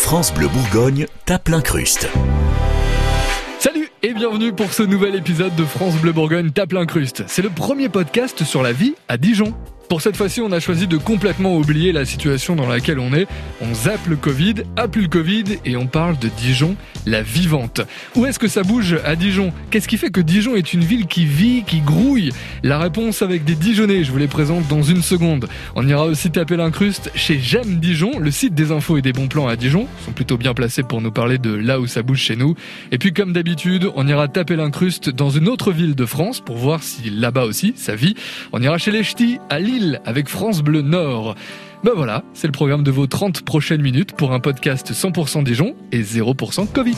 France Bleu Bourgogne tape l'incruste. Salut et bienvenue pour ce nouvel épisode de France Bleu Bourgogne tape l'incruste. C'est le premier podcast sur la vie à Dijon. Pour cette fois-ci, on a choisi de complètement oublier la situation dans laquelle on est. On zappe le Covid, a le Covid et on parle de Dijon, la vivante. Où est-ce que ça bouge à Dijon? Qu'est-ce qui fait que Dijon est une ville qui vit, qui grouille? La réponse avec des Dijonnais, je vous les présente dans une seconde. On ira aussi taper l'incruste chez J'aime Dijon, le site des infos et des bons plans à Dijon. Ils sont plutôt bien placés pour nous parler de là où ça bouge chez nous. Et puis comme d'habitude, on ira taper l'incruste dans une autre ville de France pour voir si là-bas aussi ça vit. On ira chez les Ch'tis à Lille avec France Bleu Nord. Ben voilà, c'est le programme de vos 30 prochaines minutes pour un podcast 100% Dijon et 0% Covid.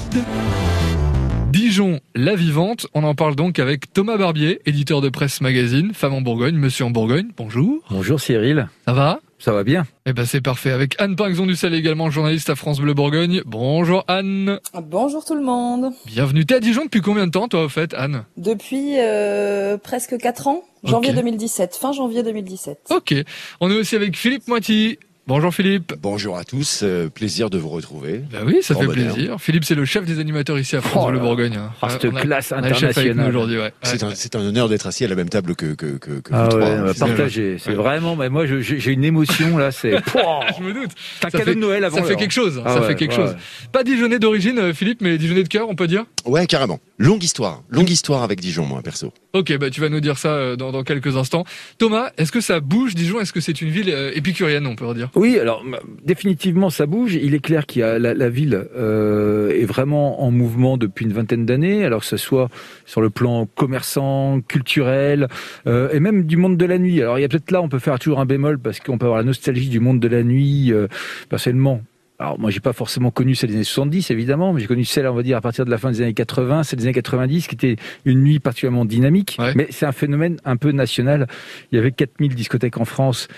Dijon, la vivante, on en parle donc avec Thomas Barbier, éditeur de presse magazine, femme en Bourgogne, monsieur en Bourgogne, bonjour. Bonjour Cyril. Ça va? Ça va bien. Eh ben c'est parfait, avec Anne Pinxon du Sel également, journaliste à France Bleu Bourgogne. Bonjour Anne. Bonjour tout le monde. Bienvenue. T'es à Dijon depuis combien de temps toi au fait Anne? Depuis euh, presque 4 ans, janvier Ok. 2017, fin janvier 2017. Ok. On est aussi avec Philippe Moiti. Bonjour Philippe. Bonjour à tous, euh, plaisir de vous retrouver. Bah oui, ça fait bonheur. plaisir. Philippe, c'est le chef des animateurs ici à France Oh là. Bourgogne. hein. Ah, cette On a- classe le internationale. aujourd'hui, ouais. C'est Ouais. un, honneur d'être assis à la même table que, que, que, que Ah vous ouais, trois. on va C'est- partager. C'est vraiment, mais moi j'ai une émotion là, c'est Pouah Je me doute. Un Ça cadeau fait- de Noël avant Ça fait quelque chose. Ah ça ouais, fait quelque ouais, chose. Pas Dijonais d'origine, euh, Philippe, mais Dijonais de cœur, on peut dire? Ouais, carrément. Longue histoire. Longue histoire avec Dijon, moi, perso. Ok, bah tu vas nous dire ça euh, dans, dans quelques instants. Thomas, est-ce que ça bouge Dijon? Est-ce que c'est une ville épicurienne, on peut dire Oui, alors définitivement ça bouge. Il est clair qu'il y a la, la ville euh, est vraiment en mouvement depuis une vingtaine d'années. Alors que ce soit sur le plan commerçant, culturel euh, et même du monde de la nuit. Alors il y a peut-être là on peut faire toujours un bémol parce qu'on peut avoir la nostalgie du monde de la nuit. euh, personnellement. Alors moi j'ai pas forcément connu celle des années 70 évidemment, mais j'ai connu celle on va dire à partir de la fin des années 80, celle des années 90 qui était une nuit particulièrement dynamique. Ouais. Mais c'est un phénomène un peu national. Il y avait 4000 discothèques en France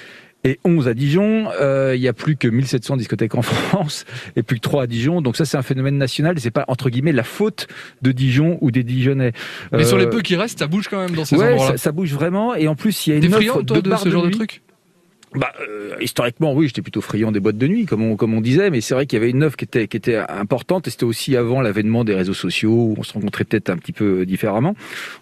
et 11 à Dijon. Euh, il y a plus que 1700 discothèques en France et plus que 3 à Dijon. Donc ça, c'est un phénomène national. et C'est pas entre guillemets la faute de Dijon ou des Dijonnais. Mais sur les Euh, peu qui restent, ça bouge quand même dans ces ouais, endroits-là. ça, ça bouge vraiment. Et en plus, il y a une friand, offre toi, de, de, ce genre de nuit. truc? Bah, euh, historiquement, oui, j'étais plutôt friand des boîtes de nuit, comme on, comme on disait, mais c'est vrai qu'il y avait une offre qui était, qui était importante, et c'était aussi avant l'avènement des réseaux sociaux, où on se rencontrait peut-être un petit peu différemment.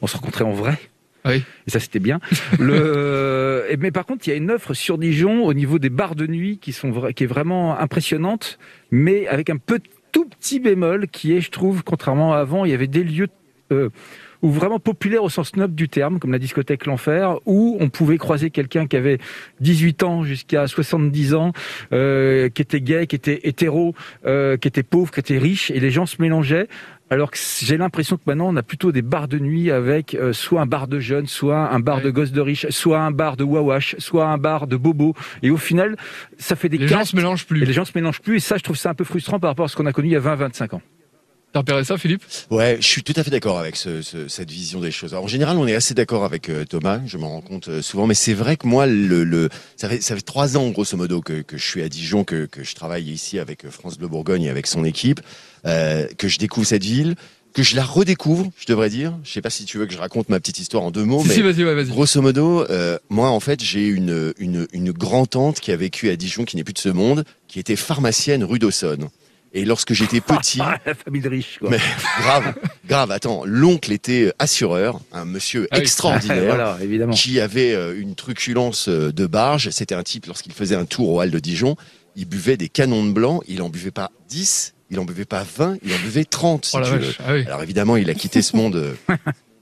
On se rencontrait en vrai. Et ça, c'était bien. Mais par contre, il y a une offre sur Dijon au niveau des bars de nuit qui est vraiment impressionnante, mais avec un peu tout petit bémol qui est, je trouve, contrairement à avant, il y avait des lieux euh, ou vraiment populaires au sens noble du terme, comme la discothèque L'Enfer, où on pouvait croiser quelqu'un qui avait 18 ans jusqu'à 70 ans, euh, qui était gay, qui était hétéro, euh, qui était pauvre, qui était riche, et les gens se mélangeaient. Alors que j'ai l'impression que maintenant on a plutôt des bars de nuit avec euh, soit un bar de jeunes, soit un bar Ouais. de gosses de riches, soit un bar de wawash, soit un bar de bobo. Et au final, ça fait des Les gens se mélangent et plus. les gens se mélangent plus. Et ça, je trouve ça un peu frustrant par rapport à ce qu'on a connu il y a 20-25 ans. T'as repéré ça, Philippe? Ouais, je suis tout à fait d'accord avec ce, ce- cette vision des choses. Alors, en général, on est assez d'accord avec euh, Thomas, je m'en rends compte euh, souvent, mais c'est vrai que moi, le, le, ça, fait, ça fait trois ans, grosso modo, que, que je suis à Dijon, que, que je travaille ici avec euh, France Bleu Bourgogne et avec son équipe, euh, que je découvre cette ville, que je la redécouvre, je devrais dire. Je sais pas si tu veux que je raconte ma petite histoire en deux mots, Si, mais si, vas-y, ouais, vas-y. Grosso modo, euh, moi en fait j'ai une, une, une grand-tante qui a vécu à Dijon, qui n'est plus de ce monde, qui était pharmacienne rue d'Aussonne. Et lorsque j'étais petit, Ah, la famille de riches, quoi. mais grave, grave, attends, l'oncle était assureur, un monsieur Ah oui. extraordinaire. voilà, évidemment. Qui avait euh, une truculence euh, de barge. C'était un type, lorsqu'il faisait un tour au hall de Dijon, il buvait des canons de blanc. Il en buvait pas 10, il en buvait pas 20, il en buvait 30, si Oh tu veux. Ah oui. Alors évidemment, il a quitté ce monde euh,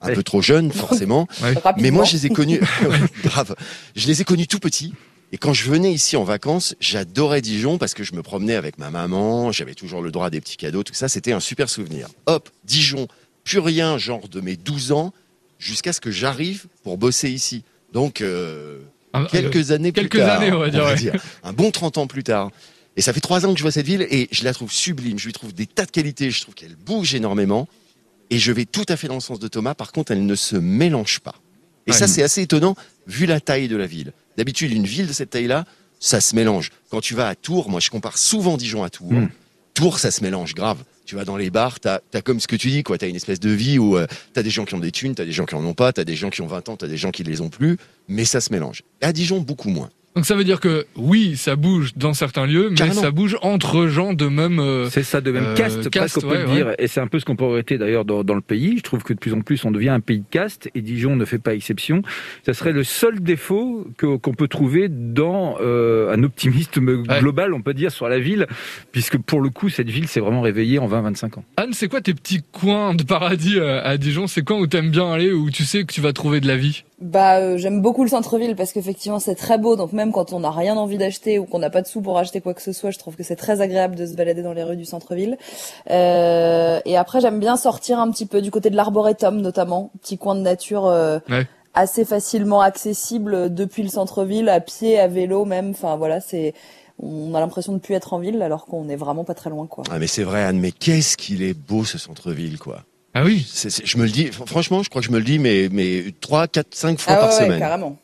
un peu trop jeune, forcément. Mais moi, je les ai connus, grave. Je les ai connus tout petits. Et quand je venais ici en vacances, j'adorais Dijon parce que je me promenais avec ma maman, j'avais toujours le droit à des petits cadeaux, tout ça, c'était un super souvenir. Hop, Dijon, plus rien, genre de mes 12 ans, jusqu'à ce que j'arrive pour bosser ici. Donc, euh, Ah, quelques années plus quelques tard. années, on va dire, ouais. Un bon 30 ans plus tard. Et ça fait trois ans que je vois cette ville et je la trouve sublime. Je lui trouve des tas de qualités. Je trouve qu'elle bouge énormément. Et je vais tout à fait dans le sens de Thomas. Par contre, elle ne se mélange pas. Et ça, c'est assez étonnant vu la taille de la ville. D'habitude, une ville de cette taille-là, ça se mélange. Quand tu vas à Tours, moi, je compare souvent Dijon à Tours. Mm. Tours, ça se mélange grave. Tu vas dans les bars, t'as as comme ce que tu dis, quoi. T'as une espèce de vie où euh, t'as des gens qui ont des thunes, t'as des gens qui en ont pas, t'as des gens qui ont 20 ans, t'as des gens qui les ont plus, mais ça se mélange. Et à Dijon, beaucoup moins. Donc ça veut dire que oui, ça bouge dans certains lieux, mais Carrément. ça bouge entre gens de même. euh, C'est ça, de même Euh, caste, caste, presque on peut ouais, le dire. Et c'est un peu ce qu'on pourrait être d'ailleurs dans, dans le pays. Je trouve que de plus en plus on devient un pays de caste et Dijon ne fait pas exception. Ça serait le seul défaut que- qu'on peut trouver dans euh, un optimisme global, on peut dire, sur la ville, puisque pour le coup cette ville s'est vraiment réveillée en 20-25 ans. Anne, c'est quoi tes petits coins de paradis euh, à Dijon? C'est quoi où t'aimes bien aller, où tu sais que tu vas trouver de la vie? Bah, euh, j'aime beaucoup le centre-ville parce qu'effectivement c'est très beau. Donc même quand on n'a rien envie d'acheter ou qu'on n'a pas de sous pour acheter quoi que ce soit, je trouve que c'est très agréable de se balader dans les rues du centre-ville. Euh, et après j'aime bien sortir un petit peu du côté de l'arboretum notamment, petit coin de nature euh, Ouais. assez facilement accessible depuis le centre-ville, à pied, à vélo même. Enfin voilà, c'est on a l'impression de plus être en ville alors qu'on est vraiment pas très loin quoi. Ah, mais c'est vrai, Anne, mais qu'est-ce qu'il est beau ce centre-ville, quoi. Ah oui C'est- c'est- je me le dis, fr- franchement, je crois que je me le dis, mais, mais 3, 4, 5 fois Ah par ouais, ouais, semaine. carrément.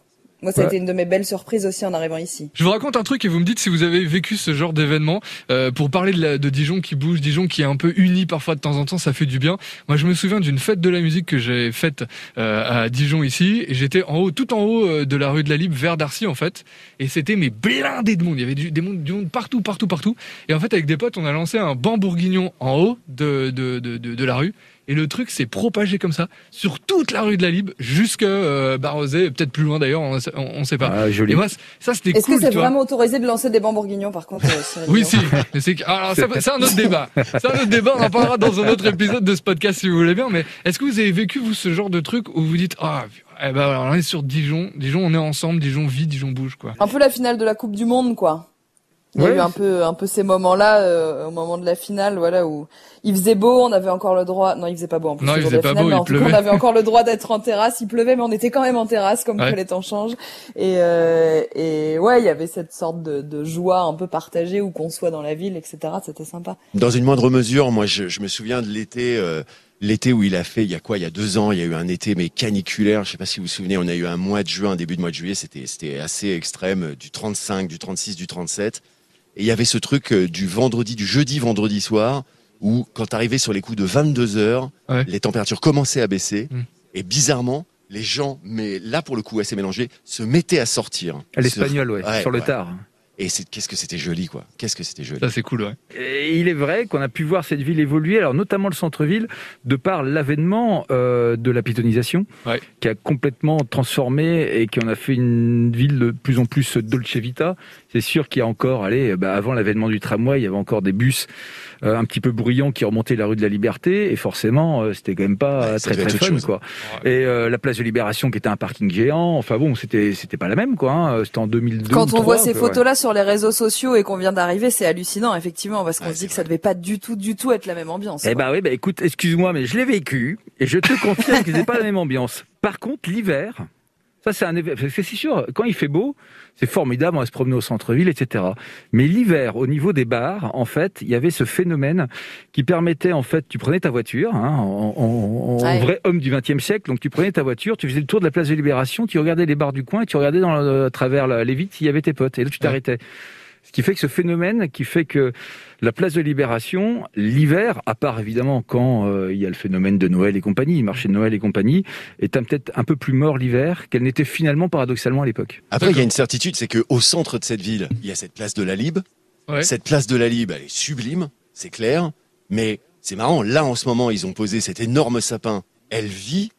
Moi, ça a Ouais. été une de mes belles surprises aussi en arrivant ici. Je vous raconte un truc et vous me dites si vous avez vécu ce genre d'événement. Euh, pour parler de, la- de Dijon qui bouge, Dijon qui est un peu uni parfois de temps en temps, ça fait du bien. Moi, je me souviens d'une fête de la musique que j'ai faite euh, à Dijon ici. Et j'étais en haut, tout en haut euh, de la rue de la Libre, vers Darcy en fait. Et c'était mais blindé de monde. Il y avait du, des monde, du monde partout, partout, partout. Et en fait, avec des potes, on a lancé un banc bourguignon en haut de, de, de la rue. Et le truc s'est propagé comme ça sur toute la rue de la Libre jusque euh, Barrosé, peut-être plus loin d'ailleurs, on, on, on sait pas. Ah, joli. Et moi, ça c'était Est-ce cool. que c'est vraiment autorisé de lancer des bancs bourguignons par contre euh, Oui, si. Mais c'est alors, ça, c'est un autre débat. C'est un autre débat. On en parlera dans un autre épisode de ce podcast si vous voulez bien. Mais est-ce que vous avez vécu vous ce genre de truc où vous dites ah eh ben on est sur Dijon, Dijon on est ensemble, Dijon vit, Dijon bouge quoi. Un peu la finale de la Coupe du Monde, quoi. Il y a eu un peu, un peu ces moments-là, euh, au moment de la finale, voilà, où il faisait beau, on avait encore le droit. Non, il faisait pas beau en plus. Non, il faisait pas finale, beau, mais il en tout cas, pleuvait. on avait encore le droit d'être en terrasse. Il pleuvait, mais on était quand même en terrasse, comme Ouais. que les temps changent. Et, euh, et ouais, il y avait cette sorte de, de joie un peu partagée, où qu'on soit dans la ville, etc. C'était sympa. Dans une moindre mesure, moi, je, je me souviens de l'été, euh, l'été où il a fait, il y a quoi, il y a deux ans, il y a eu un été mais caniculaire. Je sais pas si vous vous souvenez, on a eu un mois de juin, début de mois de juillet, c'était, c'était assez extrême, euh, du 35, du 36, du 37. Et il y avait ce truc euh, du vendredi, du jeudi, vendredi soir, où quand t'arrivais sur les coups de 22 heures, Ouais. les températures commençaient à baisser. Mm. Et bizarrement, les gens, mais là pour le coup assez mélangé, se mettaient à sortir. À l'espagnol, ouais, Ouais, sur le tard. Et c'est, qu'est-ce que c'était joli, quoi. Qu'est-ce que c'était joli. Ça c'est cool ouais. Et il est vrai qu'on a pu voir cette ville évoluer, alors notamment le centre-ville, de par l'avènement euh, de la piétonisation, Ouais. qui a complètement transformé et qui en a fait une ville de plus en plus dolce vita. C'est sûr qu'il y a encore, allez, bah, avant l'avènement du tramway, il y avait encore des bus euh, un petit peu bruyants qui remontaient la rue de la Liberté, et forcément, euh, c'était quand même pas Ouais, très très fun, chose. quoi. Et euh, la place de Libération qui était un parking géant, enfin bon, c'était c'était pas la même, quoi. hein. C'était en 2002. Quand on voit 2003, ces ouais. photos-là sur les réseaux sociaux et qu'on vient d'arriver, c'est hallucinant, effectivement, parce qu'on Ouais, se dit que ça devait pas du tout, du tout être la même ambiance. Eh ben oui, bah écoute, excuse-moi, mais je l'ai vécu et je te confirme que c'est pas la même ambiance. Par contre, l'hiver, ça c'est un événement. Parce que c'est sûr, quand il fait beau, c'est formidable, on va se promener au centre-ville, etc. Mais l'hiver, au niveau des bars, en fait, il y avait ce phénomène qui permettait, en fait, tu prenais ta voiture, hein, en, en- en Ouais. vrai homme du XXe siècle, donc tu prenais ta voiture, tu faisais le tour de la place de Libération, tu regardais les bars du coin et tu regardais dans le- à travers la- les vitres s'il y avait tes potes. Et là, tu t'arrêtais. Ce qui fait que ce phénomène qui fait que la place de Libération, l'hiver, à part évidemment quand euh, il y a le phénomène de Noël et compagnie, marché de Noël et compagnie, est un- peut-être un peu plus mort l'hiver qu'elle n'était finalement paradoxalement à l'époque. Après, il y a une certitude, c'est qu'au centre de cette ville, il y a cette place de la Libe. Ouais. Cette place de la Libe, elle est sublime, c'est clair. Mais c'est marrant, là, en ce moment, ils ont posé cet énorme sapin. Elle vit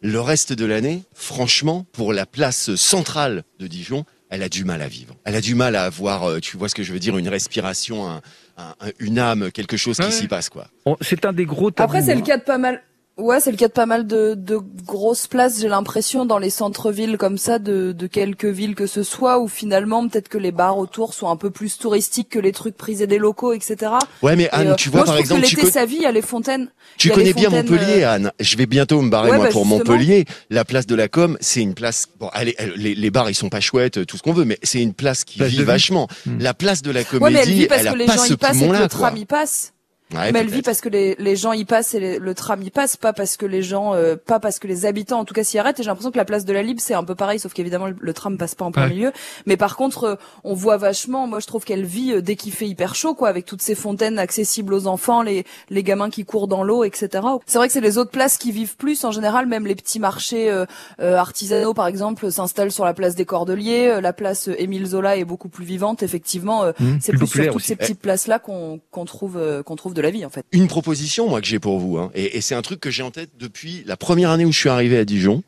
le reste de l'année. Franchement, pour la place centrale de Dijon, elle a du mal à vivre. Elle a du mal à avoir, euh, tu vois ce que je veux dire, une respiration, un- un- un- une âme, quelque chose qui Ouais. s'y passe, quoi. C'est un des gros tabous. Après, c'est le hein. cas de pas mal. Ouais, c'est le cas de pas mal de, de grosses places, j'ai l'impression, dans les centres-villes comme ça, de, de quelques villes que ce soit, où finalement, peut-être que les bars autour sont un peu plus touristiques que les trucs prisés des locaux, etc. Ouais, mais Et, Anne, euh, tu vois, moi, par je exemple, que tu, sa vie, il y a les fontaines. tu connais bien Montpellier, euh, Anne. Je vais bientôt me barrer, Ouais, moi, bah, pour justement. Montpellier. La place de la Com, c'est une place, bon, allez, les, les bars, ils sont pas chouettes, tout ce qu'on veut, mais c'est une place qui Place vit vachement. Hmm. La place de la Ouais, Comédie, mais elle vit parce elle a que les pas gens ce y passent et que poumon-là, le tram y passe. Ouais, mais elle vit parce que les, les gens y passent et les- le tram y passe, pas parce que les gens, euh, pas parce que les habitants en tout cas s'y arrêtent. Et j'ai l'impression que la place de la Libre c'est un peu pareil, sauf qu'évidemment le, le tram passe pas en plein Ouais. milieu. Mais par contre, euh, on voit vachement. Moi, je trouve qu'elle vit euh, dès qu'il fait hyper chaud, quoi, avec toutes ces fontaines accessibles aux enfants, les les gamins qui courent dans l'eau, etc. C'est vrai que c'est les autres places qui vivent plus en général. Même les petits marchés euh, euh, artisanaux, par exemple, s'installent sur la place des Cordeliers. Euh, La place euh, Émile Zola est beaucoup plus vivante, effectivement. euh, Mmh, c'est plus plus sur toutes aussi. ces petites places là qu'on qu'on trouve euh, qu'on trouve de la vie fait. Une proposition, moi, que j'ai pour vous, hein, et c'est un truc que j'ai en tête depuis la première année où je suis arrivé à Dijon.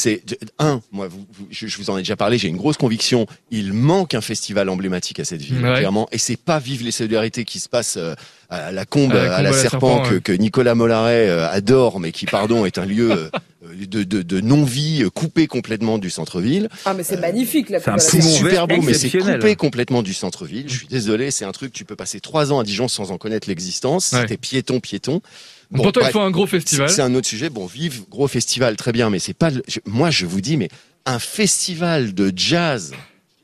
C'est un, moi, vous, vous- je, je vous en ai déjà parlé. J'ai une grosse conviction. Il manque un festival emblématique à cette ville, Ouais. clairement. Et c'est pas vive les solidarités qui se passe euh, à la combe, À la à, Combe, la à la serpent, Serpent, que, ouais. que Nicolas Mollaret euh, adore, mais qui, pardon, est un lieu euh, de, de, de non-vie coupé complètement du centre-ville. Ah mais c'est magnifique la c'est super beau, mais c'est coupé complètement du centre-ville. Je suis désolé, c'est un truc, tu peux passer trois ans à Dijon sans en connaître l'existence. Ouais. C'était piéton, piéton. Donc pour toi, il faut un gros festival. c'est un autre sujet. Bon, vive, gros festival, très bien, mais c'est pas. le- moi, je vous dis, mais un festival de jazz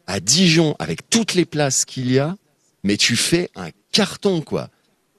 à Dijon avec toutes les places qu'il y a, mais tu fais un carton, quoi.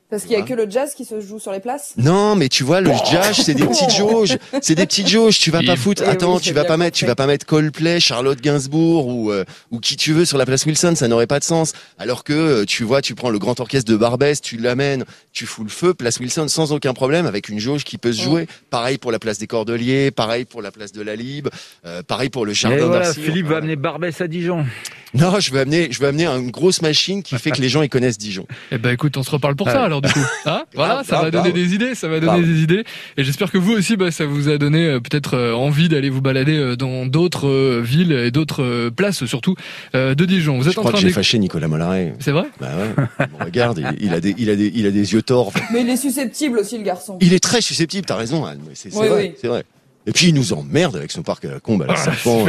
Parce qu'il y a que le jazz qui se joue sur les places. Non, mais tu vois, le jazz, c'est des petites jauges. C'est des petites jauges. Tu vas pas foutre. Eh oui, Attends, tu vas pas mettre, tu vas pas mettre Coldplay, Charlotte Gainsbourg ou euh, ou qui tu veux sur la place Wilson. Ça n'aurait pas de sens. Alors que euh, tu vois, tu prends le grand orchestre de Barbès, tu l'amènes, tu fous le feu, place Wilson sans aucun problème avec une jauge qui peut se Mm. jouer. Pareil pour la place des Cordeliers, pareil pour la place de la Libre, euh, pareil pour le jardin voilà. Philippe va amener Barbès à Dijon. Non, je veux amener, je veux amener une grosse machine qui fait que les gens ils connaissent Dijon. Eh ben écoute, on se reparle pour Ouais. ça alors du coup. Hein voilà, ça va donner grave. des idées, ça va donner Grave. des idées. Et j'espère que vous aussi, bah, ça vous a donné euh, peut-être euh, envie d'aller vous balader euh, dans d'autres euh, villes et d'autres euh, places surtout euh, de Dijon. Vous Je êtes en crois que j'ai fâché Nicolas Mollaret. C'est vrai Bah ouais. Bon, regarde, il, il a des, il a des, il a des yeux torts. Mais il est susceptible aussi le garçon. Il est très susceptible, t'as raison, Anne. C'est c'est Oui, vrai, oui. c'est vrai. Et puis il nous emmerde avec son parc à la combe, à la Ah, serpent.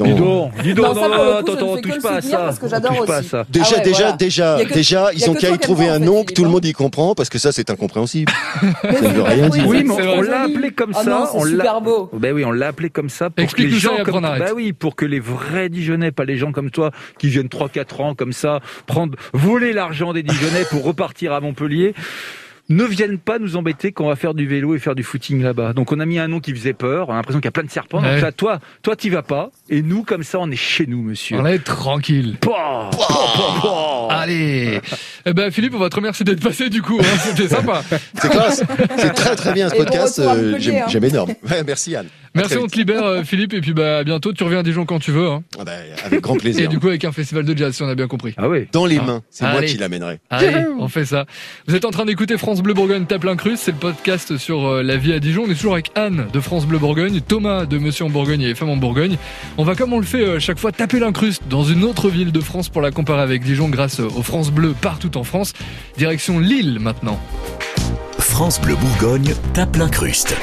Attends. Dis donc, dis donc, Non, ça, non, non, coup, attends, que touche pas à ça. parce que j'adore touche pas à aussi. ça. Déjà, Ah ouais, déjà, voilà. déjà, que- déjà, ils ont qu'à y trouver un nom que tout le monde y comprend, parce que ça, c'est incompréhensible. Ça veut rien oui, dire. Oui, mais on l'a appelé comme Ah ça. non, on c'est l'a. super beau. Ben oui, on l'a appelé comme ça pour que les gens comme on bah oui, pour que les vrais Dijonnais, pas les gens comme toi qui viennent 3 4 ans comme ça prendre voler l'argent des Dijonnais pour repartir à Montpellier. Ne viennent pas nous embêter quand on va faire du vélo et faire du footing là-bas. Donc on a mis un nom qui faisait peur. On a l'impression qu'il y a plein de serpents. Ouais. Donc là, toi, toi, t'y vas pas. Et nous, comme ça, on est chez nous, monsieur. On est tranquille. Pouah, pouah, pouah, pouah. Allez Eh ben Philippe, on va te remercier d'être passé du coup, hein. c'était sympa. C'est classe. C'est très, très bien ce Et podcast. euh, J'aime hein. j'aime énorme. Ouais, merci, Anne. Merci, on te libère euh, Philippe et puis bah à bientôt, tu reviens à Dijon quand tu veux. Hein. Ah bah, avec grand Et plaisir. du coup avec un festival de jazz si on a bien compris. Ah oui. Dans les Ah. mains. C'est moi qui l'amènerai. Allez, on fait ça. Vous êtes en train d'écouter France Bleu Bourgogne tape l'incruste, c'est le podcast sur euh, la vie à Dijon. On est toujours avec Anne de France Bleu Bourgogne, Thomas de Monsieur en Bourgogne et Femmes en Bourgogne. On va comme on le fait euh, chaque fois taper l'incruste dans une autre ville de France pour la comparer avec Dijon grâce aux France Bleu partout en France. Direction Lille maintenant. France Bleu Bourgogne tape l'incruste.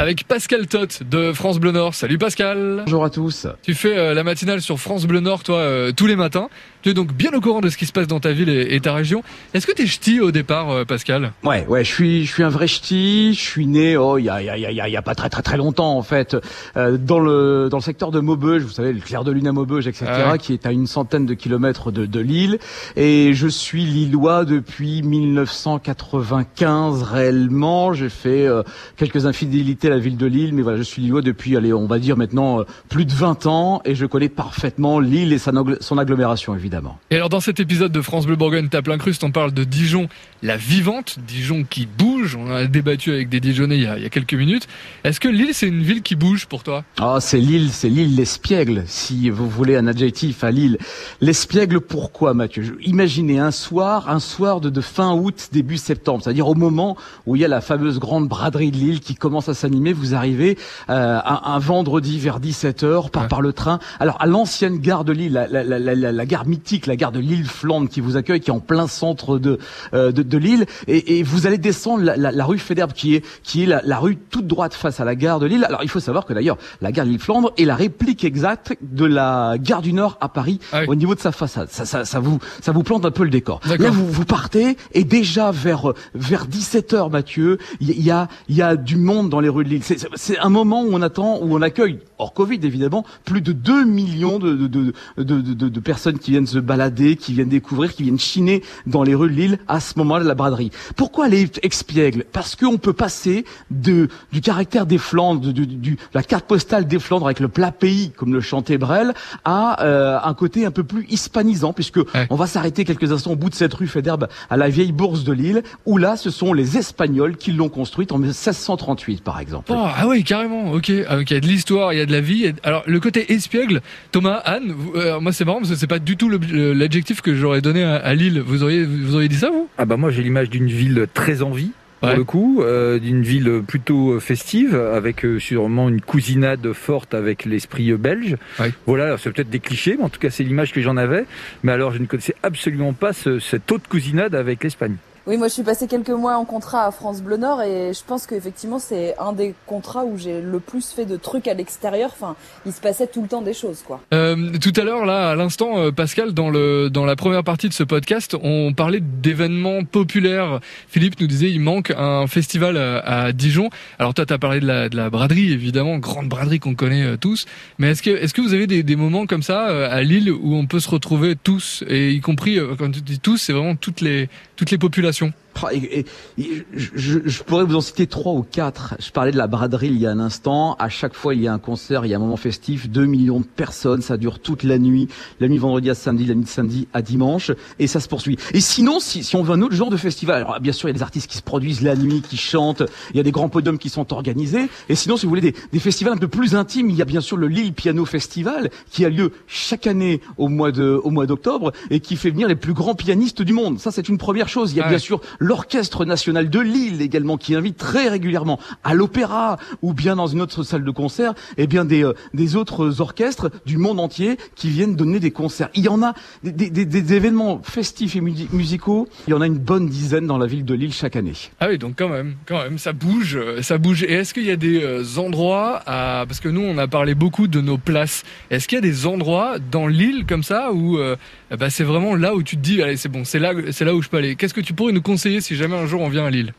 Avec Pascal Tot de France Bleu Nord. Salut Pascal. Bonjour à tous. Tu fais euh, la matinale sur France Bleu Nord, toi, euh, tous les matins. Tu es donc bien au courant de ce qui se passe dans ta ville et, et ta région. Est-ce que tu es ch'ti au départ, euh, Pascal? Ouais, ouais, je suis, je suis un vrai ch'ti. Je suis né, oh, il y a, y a, y a, y a pas très, très, très longtemps en fait, euh, dans le, dans le secteur de Maubeuge. Vous savez, le clair de lune à Maubeuge, etc., Ah ouais. qui est à une centaine de kilomètres de, de Lille. Et je suis lillois depuis 1995 réellement. J'ai fait euh, quelques infidélités la ville de Lille, mais voilà, je suis lillois depuis, allez, on va dire maintenant euh, plus de 20 ans, et je connais parfaitement Lille et son, agglomération, évidemment. Et alors dans cet épisode de France Bleu Bourgogne tape l'incruste, on parle de Dijon, la vivante, Dijon qui bouge. On a débattu avec des Dijonnais il y a, il y a quelques minutes. Est-ce que Lille c'est une ville qui bouge pour toi? Ah, c'est Lille, c'est Lille l'espiègle, si vous voulez un adjectif à Lille. L'espiègle, pourquoi, Mathieu? Je- Imaginez un soir, un soir de, de fin août, début septembre, c'est-à-dire au moment où il y a la fameuse grande braderie de Lille qui commence à s'animer. Vous arrivez euh, un, un vendredi vers 17h par, Ouais. par le train. Alors à l'ancienne gare de Lille, la, la, la, la, gare mythique, la gare de Lille-Flandre qui vous accueille, qui est en plein centre de, euh, de, de Lille, et, et vous allez descendre la, rue Fédère, qui est, qui est la, rue toute droite face à la gare de Lille. Alors il faut savoir que d'ailleurs, la gare de Lille-Flandre est la réplique exacte de la gare du Nord à Paris Ah oui. au niveau de sa façade. Ça, ça, ça vous, ça vous plante un peu le décor. Là, vous, vous partez et déjà vers vers 17 h Mathieu, il y, a il y a du monde dans les rues rues de Lille. C'est- C'est un moment où on attend, où on accueille, hors Covid évidemment, plus de 2 millions de, de, de, de, de- de personnes qui viennent se balader, qui viennent découvrir, qui viennent chiner dans les rues de Lille à ce moment-là de la braderie. Pourquoi aller expiègle Parce qu'on peut passer de, du caractère des Flandres, de, du- la carte postale des Flandres avec le plat pays, comme le chantait Brel, à euh, un côté un peu plus hispanisant, puisque Ouais. on va s'arrêter quelques instants au bout de cette rue Fédherbe à la vieille bourse de Lille, où là, ce sont les Espagnols qui l'ont construite en 1638, par exemple. Oh, ah oui, carrément. Ok, Ah, ok, il y a de l'histoire, il y a de la vie. Alors le côté espiègle, Thomas, Anne, vous- euh, moi c'est marrant parce que c'est pas du tout l'adjectif que j'aurais donné à, à Lille. Vous auriez, vous auriez dit ça vous? Ah bah moi j'ai l'image d'une ville très en vie. Pour le coup, euh, d'une ville plutôt festive, avec euh, sûrement une cousinade forte avec l'esprit euh, belge. Ouais. Voilà, alors c'est peut-être des clichés, mais en tout cas c'est l'image que j'en avais. Mais alors je ne connaissais absolument pas ce- cette autre cousinade avec l'Espagne. Oui, moi je suis passé quelques mois en contrat à France Bleu Nord et je pense qu'effectivement c'est un des contrats où j'ai le plus fait de trucs à l'extérieur. Enfin, il se passait tout le temps des choses, quoi. Euh, tout à l'heure, là, à l'instant, euh, Pascal, dans le dans la première partie de ce podcast, on parlait d'événements populaires. Philippe nous disait il manque un festival à, à Dijon. Alors toi, tu as parlé de la, de la braderie, évidemment, grande braderie qu'on connaît euh, tous. Mais est-ce que est-ce que vous avez des, des moments comme ça euh, à Lille où on peut se retrouver tous, et y compris euh, quand tu dis tous, c'est vraiment toutes les toutes les populations. Ah, Et, et- et je, je- pourrais vous en citer trois ou quatre. Je parlais de la braderie il y a un instant. À chaque fois, il y a un concert, il y a un moment festif. Deux millions de personnes, ça dure toute la nuit. La nuit vendredi à samedi, la nuit de samedi à dimanche, et ça se poursuit. Et sinon, si, si on veut un autre genre de festival, alors bien sûr, il y a des artistes qui se produisent la nuit, qui chantent. Il y a des grands podiums qui sont organisés. Et sinon, si vous voulez des, des festivals un peu plus intimes, il y a bien sûr le Lille Piano Festival qui a lieu chaque année au mois de au mois d'octobre et qui fait venir les plus grands pianistes du monde. Ça, c'est une première chose. Il y a Ah bien sûr l'Orchestre national de Lille également qui invite très régulièrement à l'opéra ou bien dans une autre salle de concert et bien des euh, des autres orchestres du monde entier qui viennent donner des concerts. Il y en a des, des, des- événements festifs et musi- musicaux. Il y en a une bonne dizaine dans la ville de Lille chaque année. Ah oui, donc quand même, quand même, ça bouge, euh, ça bouge. Et est-ce qu'il y a des euh, endroits à... Parce que nous, on a parlé beaucoup de nos places. Est-ce qu'il y a des endroits dans l'île comme ça où euh, bah, c'est vraiment là où tu te dis, allez, c'est bon, c'est là, c'est là où je peux aller. Qu'est-ce que tu pourrais nous conseiller si jamais un jour on vient à Lille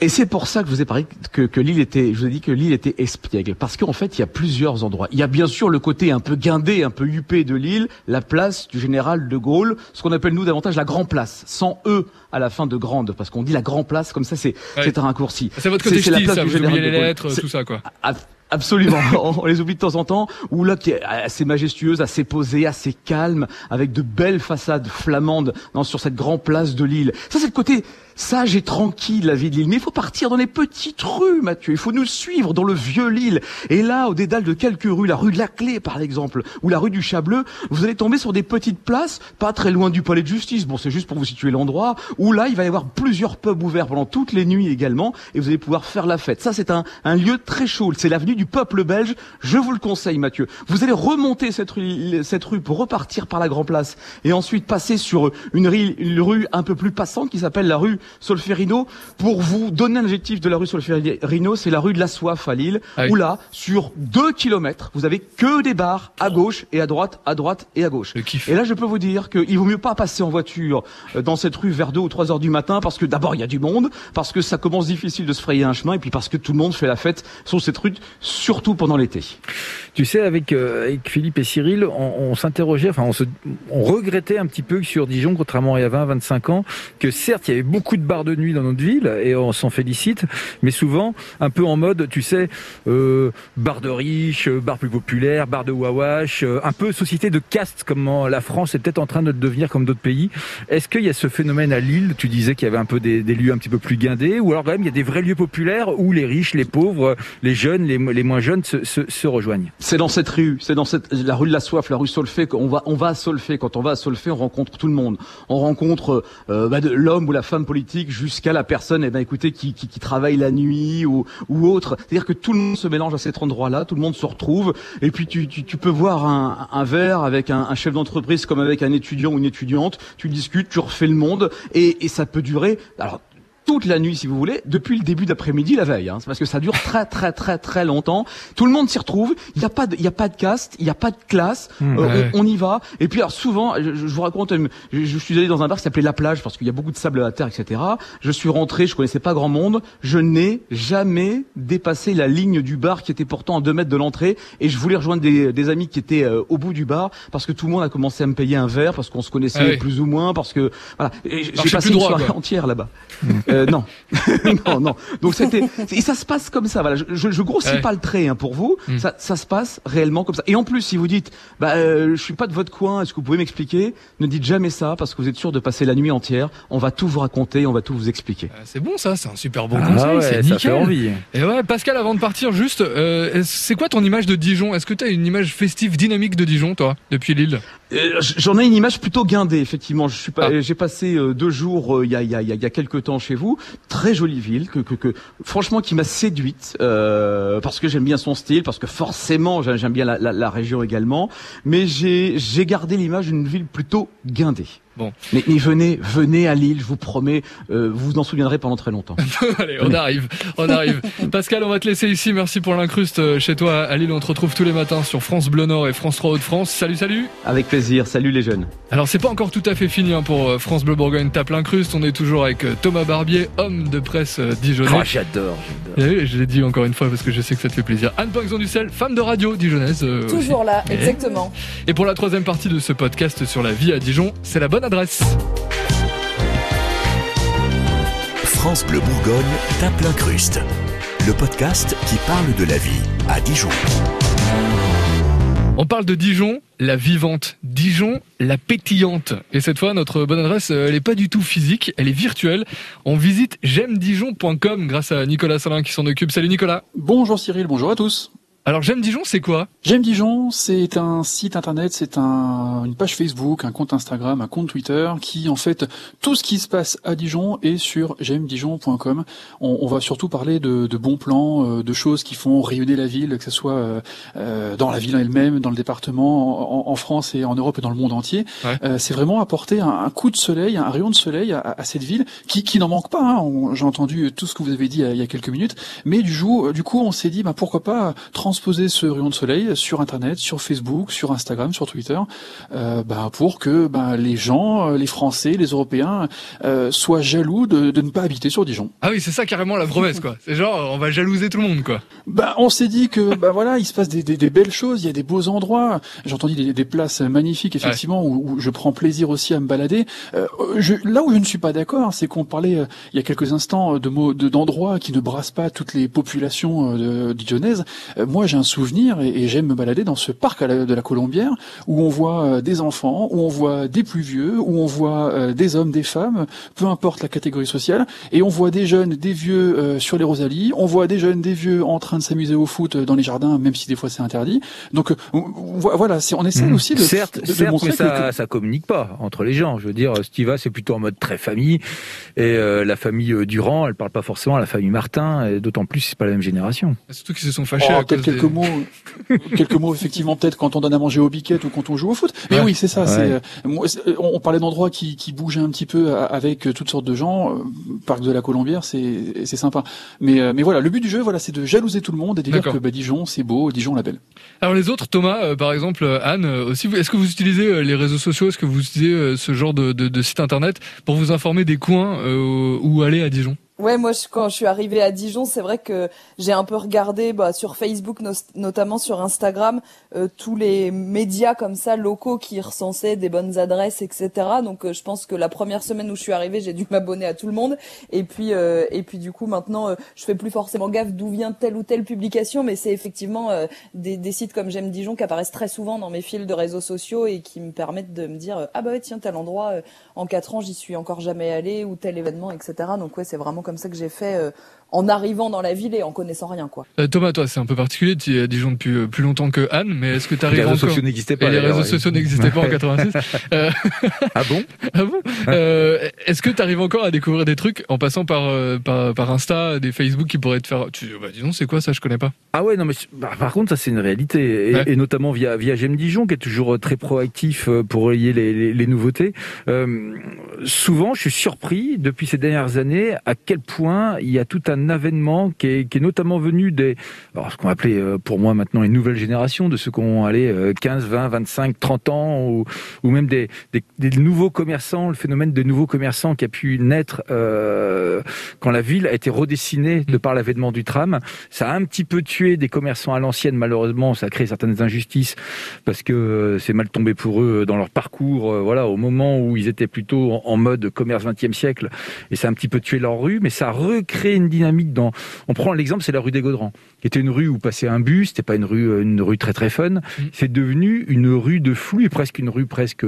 Et c'est pour ça que je vous ai parlé que, que l'île était, je vous ai dit que l'île était espiègle, parce qu'en fait il y a plusieurs endroits. Il y a bien sûr le côté un peu guindé, un peu huppé de l'île, la place du général de Gaulle, ce qu'on appelle nous davantage la Grand Place, sans e à la fin de grande, parce qu'on dit la Grand Place comme ça c'est Ouais. c'est un raccourci. C'est votre côté c'est la ch'ti, place ça, du vous général oubliez les de Gaulle. lettres, tout ça, quoi. Absolument, on les oublie de temps en temps. Ou là, qui est assez majestueuse, assez posée, assez calme, avec de belles façades flamandes sur cette grande place de Lille. Ça, c'est le côté sage et tranquille la vie de Lille. Mais il faut partir dans les petites rues, Mathieu. Il faut nous suivre dans le vieux Lille. Et là, au dédale de quelques rues, la rue de la Clé, par exemple, ou la rue du Chableux, vous allez tomber sur des petites places, pas très loin du palais de justice. Bon, c'est juste pour vous situer l'endroit, où là, il va y avoir plusieurs pubs ouverts pendant toutes les nuits également, et vous allez pouvoir faire la fête. Ça, c'est un, un lieu très chaud. C'est l'avenue du peuple belge. Je vous le conseille, Mathieu. Vous allez remonter cette rue, cette rue pour repartir par la Grand Place, et ensuite passer sur une rue, une rue un peu plus passante qui s'appelle la rue Solferino. Pour vous donner un adjectif de la rue Solferino, c'est la rue de la soif à Lille, Ah oui. où là, sur deux kilomètres, vous avez que des bars à gauche et à droite, à droite et à gauche. Et là, je peux vous dire qu'il vaut mieux pas passer en voiture euh, dans cette rue vers 2 ou 3 heures du matin parce que d'abord, il y a du monde, parce que ça commence difficile de se frayer un chemin et puis parce que tout le monde fait la fête sur cette rue, surtout pendant l'été. Tu sais, avec, euh, avec Philippe et Cyril, on, on s'interrogeait, enfin, on, se, on regrettait un petit peu que sur Dijon, contrairement à il y a 20, 25 ans, que certes, il y avait beaucoup de bars de nuit dans notre ville, et on s'en félicite, mais souvent, un peu en mode, tu sais, euh, bar de riches, euh, bar plus populaire, bar de wawash, euh, un peu société de caste, comme la France est peut-être en train de devenir comme d'autres pays. Est-ce qu'il y a ce phénomène à Lille Tu disais qu'il y avait un peu des, des lieux un petit peu plus guindés, ou alors quand même, il y a des vrais lieux populaires où les riches, les pauvres, les jeunes, les, moins jeunes se, se, se rejoignent? C'est dans cette rue, c'est dans cette la rue de la soif, la rue Solfay qu'on va on va à Solfay. Quand on va à Solfay, on rencontre tout le monde. On rencontre euh, bah, l'homme ou la femme politique jusqu'à la personne, eh ben écoutez, qui, qui, travaille la nuit ou ou autre. C'est-à-dire que tout le monde se mélange à cet endroit-là, tout le monde se retrouve. Et puis tu tu, peux voir un, un verre avec un, un chef d'entreprise comme avec un étudiant ou une étudiante. Tu discutes, tu refais le monde et, et ça peut durer. Alors toute la nuit, si vous voulez, depuis le début d'après-midi la veille. Hein. C'est parce que ça dure très très très très longtemps. Tout le monde s'y retrouve. Il n'y a pas de, il y a pas de caste, il n'y a pas de classe. Mmh. Euh, Ouais. on, on y va. Et puis alors souvent, je, je vous raconte, euh, je, je suis allé dans un bar qui s'appelait La Plage parce qu'il y a beaucoup de sable à terre, etc. Je suis rentré, je connaissais pas grand monde. Je n'ai jamais dépassé la ligne du bar qui était pourtant à deux mètres de l'entrée. Et je voulais rejoindre des, des amis qui étaient euh, au bout du bar parce que tout le monde a commencé à me payer un verre parce qu'on se connaissait Ah oui. plus ou moins parce que voilà. J'ai passé une soirée quoi. entière là-bas. Euh, non, non, non. Donc c'était et ça se passe comme ça. Voilà, je, je, je grossis Ouais. pas le trait hein, pour vous. Mm. Ça, ça se passe réellement comme ça. Et en plus, si vous dites, bah, euh, je suis pas de votre coin, est-ce que vous pouvez m'expliquer? Ne dites jamais ça parce que vous êtes sûr de passer la nuit entière. On va tout vous raconter, on va tout vous expliquer. Euh, C'est bon ça, c'est un super bon Ah conseil, ouais, c'est ça nickel. fait envie. Et ouais, Pascal, avant de partir, juste, euh, c'est quoi ton image de Dijon? Est-ce que tu as une image festive, dynamique de Dijon, toi, depuis Lille? J'en ai une image plutôt guindée, effectivement. Je suis pas, Ah. j'ai passé deux jours il y a y a il y a, il y a quelques temps chez vous. Très jolie ville, que franchement qui m'a séduite euh, parce que j'aime bien son style, parce que forcément j'aime bien la, région également. Mais j'ai gardé l'image d'une ville plutôt guindée. Bon. Mais, mais venez venez à Lille, je vous promets, euh, vous vous en souviendrez pendant très longtemps. Allez, on arrive, on arrive. Pascal, on va te laisser ici. Merci pour l'incruste euh, chez toi à Lille. On te retrouve tous les matins sur France Bleu Nord et France 3 Hauts-de-France. Salut, salut. Avec plaisir. Salut les jeunes. Alors, c'est pas encore tout à fait fini hein, pour euh, France Bleu Bourgogne Tape l'incruste. On est toujours avec Thomas Barbier, homme de presse dijonnais. Oh, j'adore, j'adore. Et oui, je l'ai dit encore une fois parce que je sais que ça te fait plaisir. Anne Poinxon du Sel, femme de radio dijonnaise. euh, aussi. Toujours là, Et- exactement. Et pour la troisième partie de ce podcast sur la vie à Dijon, c'est la bonne adresse. France Bleu Bourgogne tape l'incruste. Le podcast qui parle de la vie à Dijon. On parle de Dijon, la vivante. Dijon, la pétillante. Et cette fois, notre bonne adresse, euh, elle est pas du tout physique, elle est virtuelle. On visite j'aime-dijon.com grâce à Nicolas Salin qui s'en occupe. Salut Nicolas. Bonjour Cyril, bonjour à tous. Alors j'aime Dijon, c'est quoi? J'aime Dijon, c'est un site internet, c'est un, une page Facebook, un compte Instagram, un compte Twitter qui en fait tout ce qui se passe à Dijon est sur j'aime-dijon.com. On, on va surtout parler de, de bons plans, euh, de choses qui font rayonner la ville, que ce soit euh, euh, dans la ville elle-même, dans le département, en, en France et en Europe et dans le monde entier. Ouais. Euh, c'est vraiment apporter un, un coup de soleil, un rayon de soleil à, à cette ville qui, qui n'en manque pas. hein. J'ai entendu tout ce que vous avez dit il y a, il y a quelques minutes, mais du, jour, du coup on s'est dit bah, pourquoi pas transposer ce rayon de soleil sur Internet, sur Facebook, sur Instagram, sur Twitter, euh, bah, pour que bah, les gens, euh, les Français, les Européens euh, soient jaloux de, de ne pas habiter sur Dijon. Ah oui, c'est ça carrément la promesse quoi. C'est genre on va jalouser tout le monde quoi. Bah, on s'est dit que bah voilà, il se passe des, des, des belles choses, il y a des beaux endroits. J'ai entendu des, des places magnifiques effectivement où, où je prends plaisir aussi à me balader. Euh, je, là où je ne suis pas d'accord, c'est qu'on parlait euh, il y a quelques instants de mots de- d'endroits qui ne brassent pas toutes les populations euh, de dijonnaises. Euh, moi, j'ai un souvenir et, et j'aime me balader dans ce parc à la- de la Colombière où on voit euh, des enfants, où on voit des plus vieux, où on voit euh, des hommes, des femmes, peu importe la catégorie sociale, et on voit des jeunes, des vieux euh, sur les rosalies, on voit des jeunes, des vieux en train de s'amuser au foot dans les jardins, même si des fois c'est interdit. Donc euh, voilà, c'est- on essaie Mmh. aussi de, certes, de- de certes, montrer mais que- ça, que- ça communique pas entre les gens. Je veux dire, Stiva, c'est plutôt en mode très famille, et euh, la famille Durand, elle parle pas forcément à la famille Martin, et d'autant plus c'est pas la même génération. Surtout qu'ils se sont fâchés Oh, à quelques mots, quelques mots effectivement peut-être quand on donne à manger au biquet ou quand on joue au foot. Mais Ouais. oui, c'est ça. Ouais. C'est euh, c'est- on, on parlait d'endroits qui, qui bougent un petit peu euh, avec toutes sortes de gens. Euh, Parc de la Colombière, c'est c'est sympa. Mais euh, mais voilà, le but du jeu, voilà, c'est de jalouser tout le monde et de dire que bah, Dijon, c'est beau, Dijon la belle. Alors les autres, Thomas, euh, par exemple, euh, Anne, euh, aussi, est-ce que vous utilisez euh, les réseaux sociaux? Est-ce que vous utilisez euh, ce genre de, de, de site internet pour vous informer des coins euh, où aller à Dijon? Ouais, moi, je- quand je suis arrivée à Dijon, c'est vrai que j'ai un peu regardé bah, sur Facebook, notamment sur Instagram, euh, tous les médias comme ça locaux qui recensaient des bonnes adresses, etc. Donc, euh, je pense que la première semaine où je suis arrivée, j'ai dû m'abonner à tout le monde. Et puis, euh, et puis du coup, maintenant, euh, je fais plus forcément gaffe d'où vient telle ou telle publication, mais c'est effectivement euh, des, des sites comme J'aime Dijon qui apparaissent très souvent dans mes fils de réseaux sociaux et qui me permettent de me dire euh, ah bah ouais, tiens tel endroit en quatre ans j'y suis encore jamais allé ou tel événement etc. Donc ouais, c'est vraiment comme ça que j'ai fait euh, en arrivant dans la ville et en connaissant rien quoi. Euh, Thomas, toi, c'est un peu particulier, tu es à Dijon depuis euh, plus longtemps que Anne, mais est-ce que tu Les arrives réseaux encore sociaux n'existaient pas. Et les réseaux ouais. sociaux n'existaient pas en 86. Euh, Ah bon? Ah bon? Euh, Est-ce que tu arrives encore à découvrir des trucs en passant par, euh, par, par Insta, des Facebook qui pourraient te faire... Tu, bah, dis donc, c'est quoi ça? Je connais pas. Ah ouais, non mais bah, par contre ça c'est une réalité et, Ouais. et notamment via via J'aime Dijon qui est toujours très proactif pour relier les, les, les nouveautés. Euh, souvent, je suis surpris depuis ces dernières années à quel quel point il y a tout un avènement qui est, notamment venu des, ce qu'on appelait euh, pour moi maintenant une nouvelle génération, de ceux qui ont allé 15, 20, 25, 30 ans, ou, même des, des, des, nouveaux commerçants, le phénomène de nouveaux commerçants qui a pu naître euh, quand la ville a été redessinée de par l'avènement du tram. Ça a un petit peu tué des commerçants à l'ancienne, malheureusement, ça a créé certaines injustices parce que euh, c'est mal tombé pour eux dans leur parcours, voilà, au moment où ils étaient plutôt en mode commerce 20e siècle, et ça a un petit peu tué leur rue, mais ça a recréé une dynamique dans... On prend l'exemple, c'est la rue des Gaudrans, qui était une rue où passait un bus, c'était pas une rue, euh, une rue très très fun, mmh. c'est devenu une rue de flux, presque une rue presque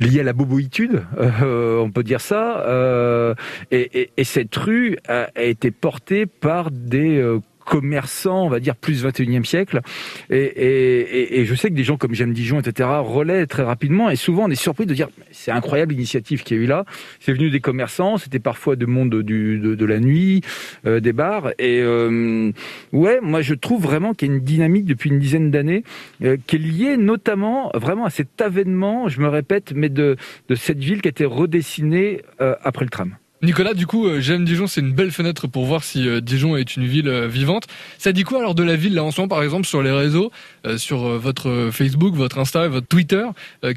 liée à la boboïtude, euh, on peut dire ça. Euh, et, et, et, cette rue a, a, été portée par des commerçants, on va dire plus 21e siècle. Et, et, et, je sais que des gens comme J'aime Dijon, etc., relaient très rapidement. Et souvent, on est surpris de dire c'est incroyable l'initiative qu'il y a eu là. C'est venu des commerçants, c'était parfois de monde du, de, de la nuit, euh, des bars. Et euh, ouais, moi je trouve vraiment qu'il y a une dynamique depuis une dizaine d'années euh, qui est liée notamment vraiment à cet avènement, je me répète, mais de, de cette ville qui a été redessinée euh, après le tram. Nicolas, du coup, euh, j'aime Dijon, c'est une belle fenêtre pour voir si euh, Dijon est une ville euh, vivante. Ça dit quoi alors de la ville là en ce moment, par exemple, sur les réseaux, sur votre Facebook, votre Insta, votre Twitter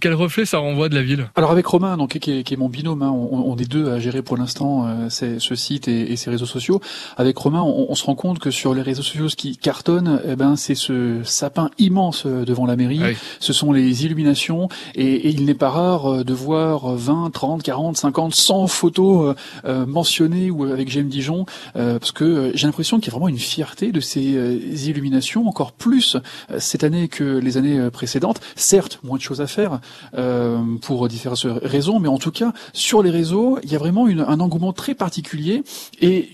Quel reflet ça renvoie de la ville? Alors avec Romain, donc qui est, qui est mon binôme, hein, on, on, est deux à gérer pour l'instant ce site et, et, ses réseaux sociaux. Avec Romain, on, on, se rend compte que sur les réseaux sociaux, ce qui cartonne, eh ben c'est ce sapin immense devant la mairie. Oui. Ce sont les illuminations et, et il n'est pas rare de voir 20, 30, 40, 50, 100 photos euh, mentionné ou avec J'aime Dijon, euh, parce que j'ai l'impression qu'il y a vraiment une fierté de ces euh, illuminations, encore plus cette année que les années précédentes. Certes, moins de choses à faire pour différentes raisons, mais en tout cas, sur les réseaux, il y a vraiment un engouement très particulier et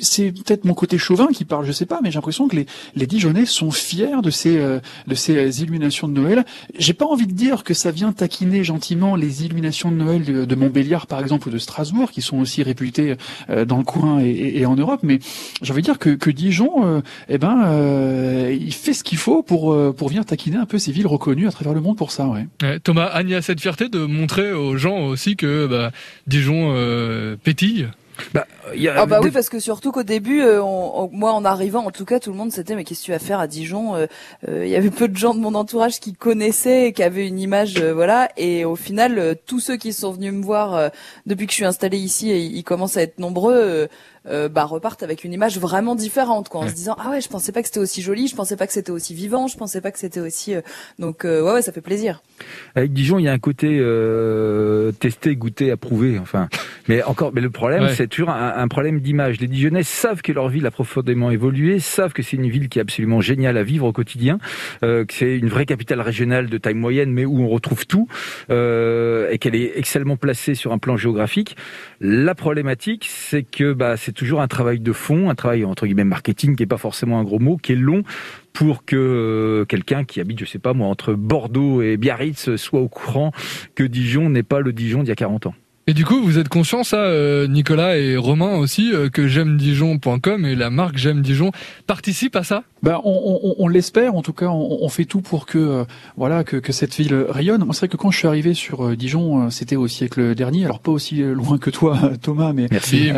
c'est peut-être mon côté chauvin qui parle, je sais pas, mais j'ai l'impression que les, les Dijonnais sont fiers de ces, euh, de ces illuminations de Noël. J'ai pas envie de dire que ça vient taquiner gentiment les illuminations de Noël de, Montbéliard, par exemple, ou de Strasbourg, qui sont aussi réputées euh, dans le coin et, et, en Europe, mais j'ai envie de dire que, que Dijon, euh, eh ben, euh, il fait ce qu'il faut pour, euh, pour venir taquiner un peu ces villes reconnues à travers le monde pour ça, ouais Thomas, Annie a cette fierté de montrer aux gens aussi que bah, Dijon pétille bah, y a ah bah des... oui parce que surtout qu'au début, euh, on, on, moi en arrivant, en tout cas, tout le monde s'était mais qu'est-ce que tu vas faire à Dijon euh, euh, Il y avait peu de gens de mon entourage qui connaissaient, qui avaient une image, euh, voilà. Et au final, euh, tous ceux qui sont venus me voir depuis que je suis installée ici, et ils commencent à être nombreux. bah repartent avec une image vraiment différente quoi en ouais. se disant ah ouais je pensais pas que c'était aussi joli je pensais pas que c'était aussi vivant je pensais pas que c'était aussi donc ouais ouais ça fait plaisir avec Dijon il y a un côté testé goûté approuvé enfin mais encore mais le problème ouais. c'est toujours un, problème d'image. Les Dijonnais savent que leur ville a profondément évolué, savent que c'est une ville qui est absolument géniale à vivre au quotidien, euh, que c'est une vraie capitale régionale de taille moyenne, mais où on retrouve tout, euh, et qu'elle est excellemment placée sur un plan géographique. La problématique, c'est que bah, c'est toujours un travail de fond, un travail entre guillemets marketing, qui est pas forcément un gros mot, qui est long pour que euh, quelqu'un qui habite, je sais pas moi, entre Bordeaux et Biarritz soit au courant que Dijon n'est pas le Dijon d'il y a 40 ans. Et du coup, vous êtes conscient, ça, euh, Nicolas et Romain aussi, euh, que j'aime Dijon.com et la marque J'aime Dijon participe à ça? Ben, on, on, on l'espère. En tout cas, on, on, fait tout pour que euh, voilà que, que, cette ville rayonne. Moi, c'est vrai que quand je suis arrivé sur Dijon, euh, c'était au siècle dernier. Alors pas aussi loin que toi, Thomas, mais Merci.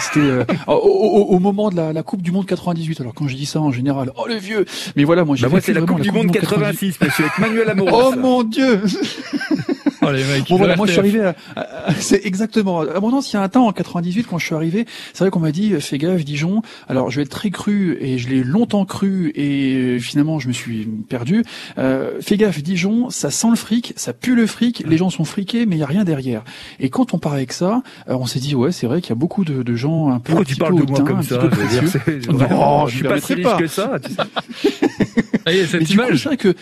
c'était au, au, au, moment de la, la, Coupe du Monde 98. Alors quand je dis ça en général, oh le vieux. Mais voilà, moi j'ai bah moi c'est la, Coupe du Monde 86, 98. monsieur, avec Manuel Amoros. oh mon Dieu. Oh, les mecs, bon voilà, moi je suis arrivé. À, à, à, c'est exactement. À mon il y a un temps en 98 quand je suis arrivé, c'est vrai qu'on m'a dit fais gaffe Dijon. Alors je vais être très cru et je l'ai longtemps cru et finalement je me suis perdu. Euh, fais gaffe Dijon, ça sent le fric, ça pue le fric. Les gens sont friqués mais il y a rien derrière. Et quand on part avec ça, euh, on s'est dit ouais c'est vrai qu'il y a beaucoup de, de gens un peu. Pourquoi tu parles de moi comme ça Non, je suis pas si riche que ça. Tu sais. Ah, cette mais image. Coup, que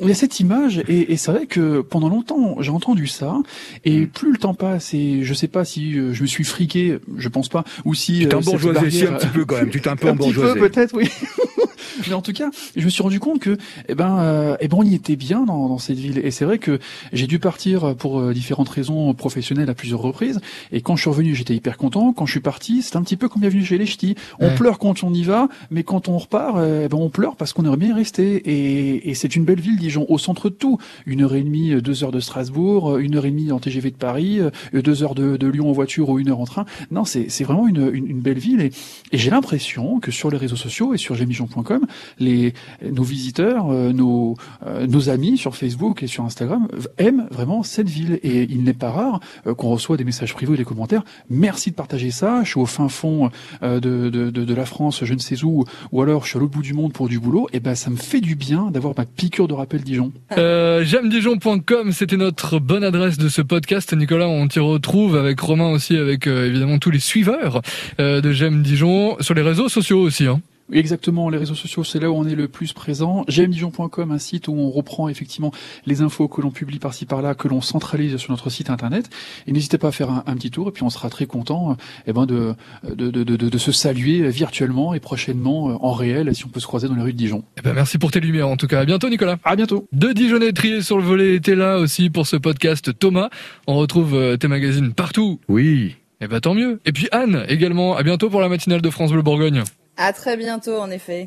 il y a cette image et, et c'est vrai que pendant longtemps j'ai entendu ça et plus le temps passe et je sais pas si euh, je me suis friqué, je pense pas, ou si tu t'es embourgeoisé un petit peu quand même, tu t'es un peu embourgeoisé. Un petit peu peut-être oui. Mais en tout cas, je me suis rendu compte que, eh ben, euh, eh ben, on y était bien dans, dans cette ville. Et c'est vrai que j'ai dû partir pour euh, différentes raisons professionnelles à plusieurs reprises. Et quand je suis revenu, j'étais hyper content. Quand je suis parti, c'est un petit peu comme bienvenue chez les ch'tis. On Ouais. pleure quand on y va, mais quand on repart, euh, eh ben, on pleure parce qu'on aimerait bien y rester. Et, et c'est une belle ville, Dijon, au centre de tout. Une heure et demie, euh, deux heures de Strasbourg, une heure et demie en TGV de Paris, deux heures de, de Lyon en voiture ou une heure en train. Non, c'est vraiment une, une, une belle ville. Et, et j'ai l'impression que sur les réseaux sociaux et sur les nos visiteurs, euh, nos euh, nos amis sur Facebook et sur Instagram aiment vraiment cette ville. Et il n'est pas rare euh, qu'on reçoit des messages privés ou des commentaires. Merci de partager ça. Je suis au fin fond euh, de, de, de, de la France, je ne sais où, ou alors je suis à l'autre bout du monde pour du boulot. Et ben ça me fait du bien d'avoir ma piqûre de rappel Dijon. Euh, J'aime-dijon.com, c'était notre bonne adresse de ce podcast. Nicolas, on t'y retrouve avec Romain aussi, avec euh, évidemment tous les suiveurs euh, de J'aime Dijon sur les réseaux sociaux aussi. Hein. Oui, Exactement, les réseaux sociaux, c'est là où on est le plus présent. gmdijon.com, un site où on reprend effectivement les infos que l'on publie par-ci par-là, que l'on centralise sur notre site internet. Et n'hésitez pas à faire un, un petit tour, et puis on sera très content eh ben de, de, de, de, de se saluer virtuellement et prochainement euh, en réel, si on peut se croiser dans les rues de Dijon. Eh ben, merci pour tes lumières en tout cas. À bientôt Nicolas. À bientôt Deux Dijonnais triés sur le volet étaient là aussi pour ce podcast. Thomas, on retrouve euh, tes magazines partout. Oui. Eh ben tant mieux. Et puis Anne également. À bientôt pour la matinale de France Bleu Bourgogne. À très bientôt, en effet.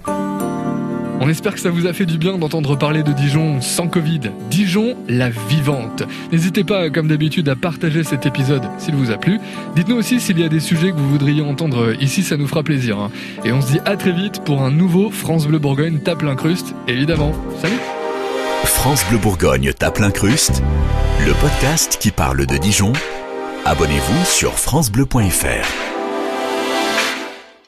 On espère que ça vous a fait du bien d'entendre parler de Dijon sans Covid. Dijon, la vivante. N'hésitez pas, comme d'habitude, à partager cet épisode s'il vous a plu. Dites-nous aussi s'il y a des sujets que vous voudriez entendre ici, ça nous fera plaisir. hein. Et on se dit à très vite pour un nouveau France Bleu Bourgogne tape l'incruste, évidemment. Salut France Bleu Bourgogne tape l'incruste, le podcast qui parle de Dijon. Abonnez-vous sur francebleu.fr.